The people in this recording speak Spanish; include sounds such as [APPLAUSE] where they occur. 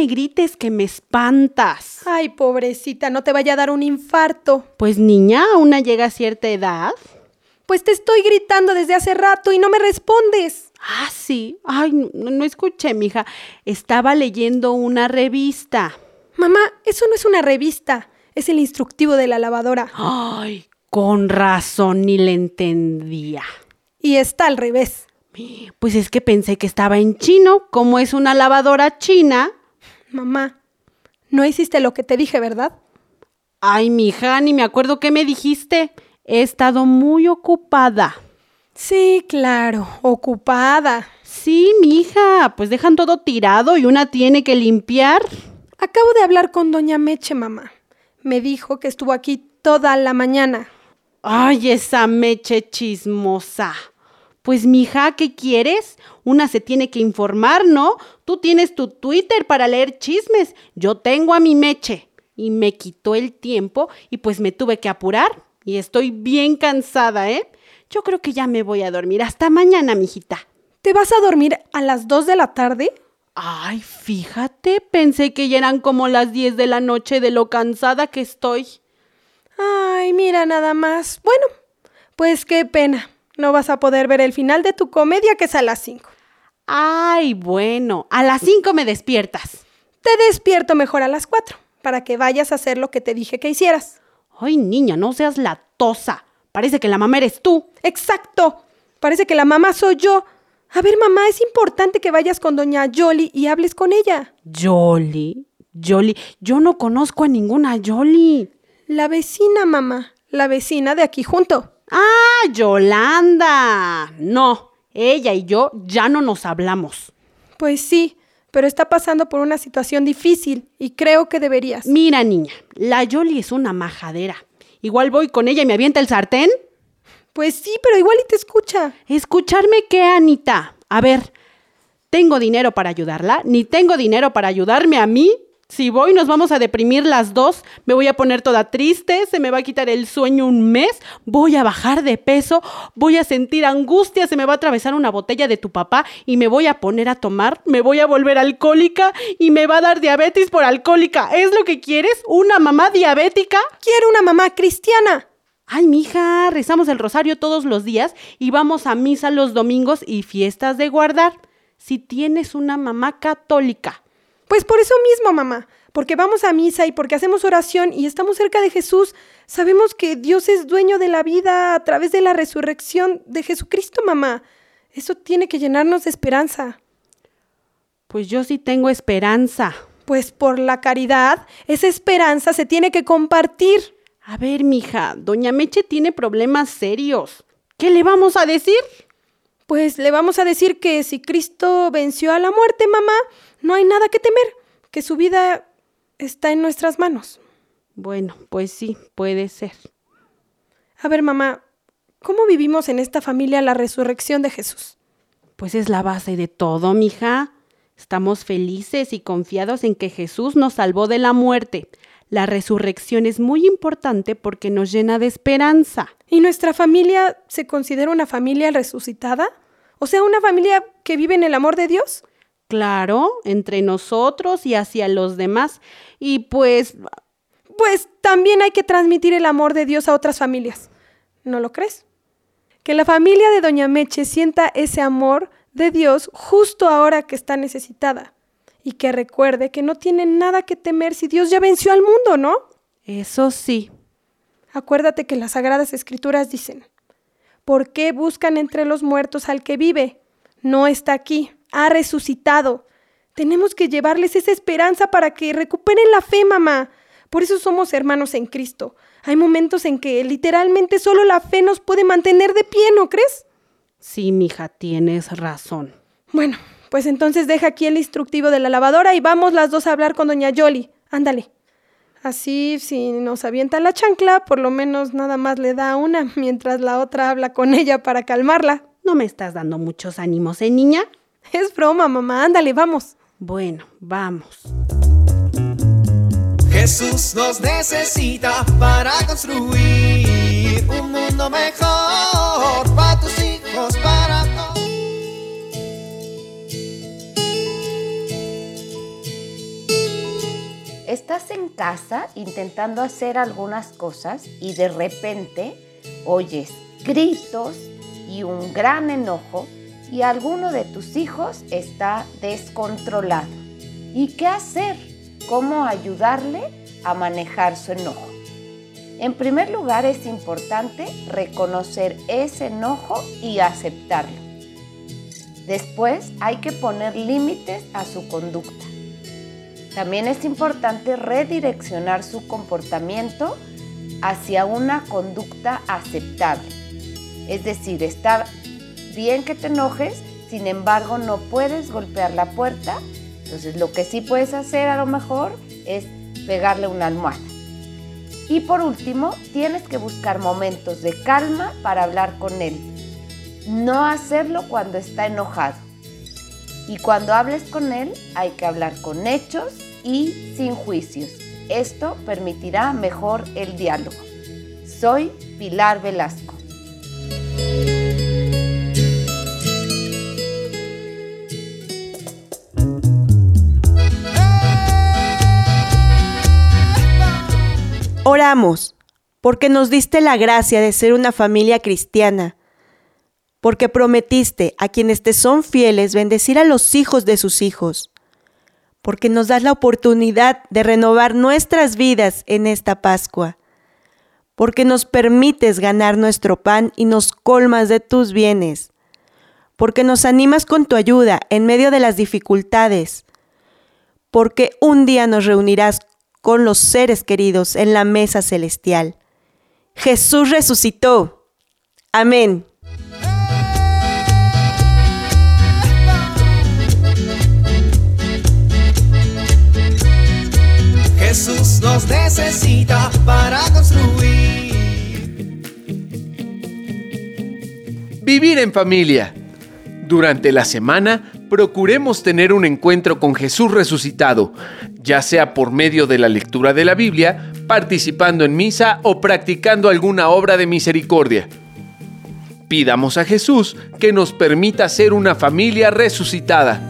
me grites que me espantas. Ay, pobrecita, no te vaya a dar un infarto. Pues niña, aún no llega a cierta edad. Pues te estoy gritando desde hace rato y no me respondes. Ah, sí. Ay, no, no escuché, mija. Estaba leyendo una revista. Mamá, eso no es una revista, es el instructivo de la lavadora. Ay, con razón ni le entendía. Y está al revés. Pues es que pensé que estaba en chino. Como es una lavadora china. Mamá, no hiciste lo que te dije, ¿verdad? Ay, mija, ni me acuerdo qué me dijiste. He estado muy ocupada. Sí, claro, ocupada. Sí, mija, pues dejan todo tirado y una tiene que limpiar. Acabo de hablar con doña Meche, mamá. Me dijo que estuvo aquí toda la mañana. Ay, esa meche chismosa. Pues, mija, ¿qué quieres? Una se tiene que informar, ¿no? Tú tienes tu Twitter para leer chismes. Yo tengo a mi meche. Y me quitó el tiempo y pues me tuve que apurar. Y estoy bien cansada, ¿eh? Yo creo que ya me voy a dormir. Hasta mañana, mijita. ¿Te vas a dormir a las 2 de la tarde? Ay, fíjate, pensé que ya eran como las 10 de la noche de lo cansada que estoy. Ay, mira nada más. Bueno, pues qué pena. No vas a poder ver el final de tu comedia que es a las 5. Ay, bueno, a las 5 me despiertas. Te despierto mejor a las 4 para que vayas a hacer lo que te dije que hicieras. Ay, niña, no seas latosa. Parece que la mamá eres tú. Exacto. Parece que la mamá soy yo. A ver, mamá, es importante que vayas con doña Yoli y hables con ella. Yoli, Yoli, yo no conozco a ninguna Yoli. La vecina, mamá. La vecina de aquí junto. Ah, Yolanda. No, ella y yo ya no nos hablamos. Pues sí, pero está pasando por una situación difícil y creo que deberías. Mira, niña, la Yoli es una majadera. Igual voy con ella y me avienta el sartén. Pues sí, pero igual y te escucha. ¿Escucharme qué, Anita? A ver, ¿tengo dinero para ayudarla? ¿Ni tengo dinero para ayudarme a mí? Si voy, nos vamos a deprimir las dos. Me voy a poner toda triste, se me va a quitar el sueño un mes, voy a bajar de peso, voy a sentir angustia, se me va a atravesar una botella de tu papá y me voy a poner a tomar, me voy a volver alcohólica y me va a dar diabetes por alcohólica. ¿Es lo que quieres? ¿Una mamá diabética? Quiero una mamá cristiana. Ay, mija, rezamos el rosario todos los días y vamos a misa los domingos y fiestas de guardar. Si tienes una mamá católica. Pues por eso mismo, mamá, porque vamos a misa y porque hacemos oración y estamos cerca de Jesús, sabemos que Dios es dueño de la vida a través de la resurrección de Jesucristo, mamá. Eso tiene que llenarnos de esperanza. Pues yo sí tengo esperanza. Pues por la caridad, esa esperanza se tiene que compartir. A ver, mija, doña Meche tiene problemas serios. ¿Qué le vamos a decir? Pues le vamos a decir que si Cristo venció a la muerte, mamá, no hay nada que temer, que su vida está en nuestras manos. Bueno, pues sí, puede ser. A ver, mamá, ¿cómo vivimos en esta familia la resurrección de Jesús? Pues es la base de todo, mija. Estamos felices y confiados en que Jesús nos salvó de la muerte. La resurrección es muy importante porque nos llena de esperanza. ¿Y nuestra familia se considera una familia resucitada? O sea, una familia que vive en el amor de Dios. Claro, entre nosotros y hacia los demás. Y pues... Pues también hay que transmitir el amor de Dios a otras familias. ¿No lo crees? Que la familia de Doña Meche sienta ese amor de Dios justo ahora que está necesitada. y que recuerde que no tiene nada que temer si Dios ya venció al mundo, ¿no? Eso sí. Acuérdate que las Sagradas Escrituras dicen, ¿por qué buscan entre los muertos al que vive? No está aquí, ha resucitado. Tenemos que llevarles esa esperanza para que recuperen la fe, mamá. Por eso somos hermanos en Cristo. Hay momentos en que literalmente solo la fe nos puede mantener de pie, ¿no crees? Sí, mija, tienes razón. Bueno, pues entonces deja aquí el instructivo de la lavadora y vamos las dos a hablar con doña Yoli. Ándale. Así, si nos avienta la chancla, por lo menos nada más le da una, [LAUGHS] mientras la otra habla con ella para calmarla. No me estás dando muchos ánimos, ¿eh, niña? Es broma, mamá. Ándale, vamos. Bueno, vamos. Jesús nos necesita para construir un mundo mejor Estás en casa intentando hacer algunas cosas y de repente oyes gritos y un gran enojo y alguno de tus hijos está descontrolado. ¿Y qué hacer? ¿Cómo ayudarle a manejar su enojo? En primer lugar es importante reconocer ese enojo y aceptarlo. Después hay que poner límites a su conducta. También es importante redireccionar su comportamiento hacia una conducta aceptable. Es decir, está bien que te enojes, sin embargo no puedes golpear la puerta. Entonces lo que sí puedes hacer a lo mejor es pegarle una almohada. Y por último, tienes que buscar momentos de calma para hablar con él. No hacerlo cuando está enojado. Y cuando hables con él, hay que hablar con hechos y sin juicios. Esto permitirá mejor el diálogo. Soy Pilar Velasco. Oramos, porque nos diste la gracia de ser una familia cristiana, porque prometiste a quienes te son fieles bendecir a los hijos de sus hijos, porque nos das la oportunidad de renovar nuestras vidas en esta Pascua, porque nos permites ganar nuestro pan y nos colmas de tus bienes, porque nos animas con tu ayuda en medio de las dificultades, porque un día nos reunirás con los seres queridos en la mesa celestial. Jesús resucitó. Amén. Necesita para construir. Vivir en familia. Durante la semana, procuremos tener un encuentro con Jesús resucitado, ya sea por medio de la lectura de la Biblia, participando en misa o practicando alguna obra de misericordia. Pidamos a Jesús que nos permita ser una familia resucitada.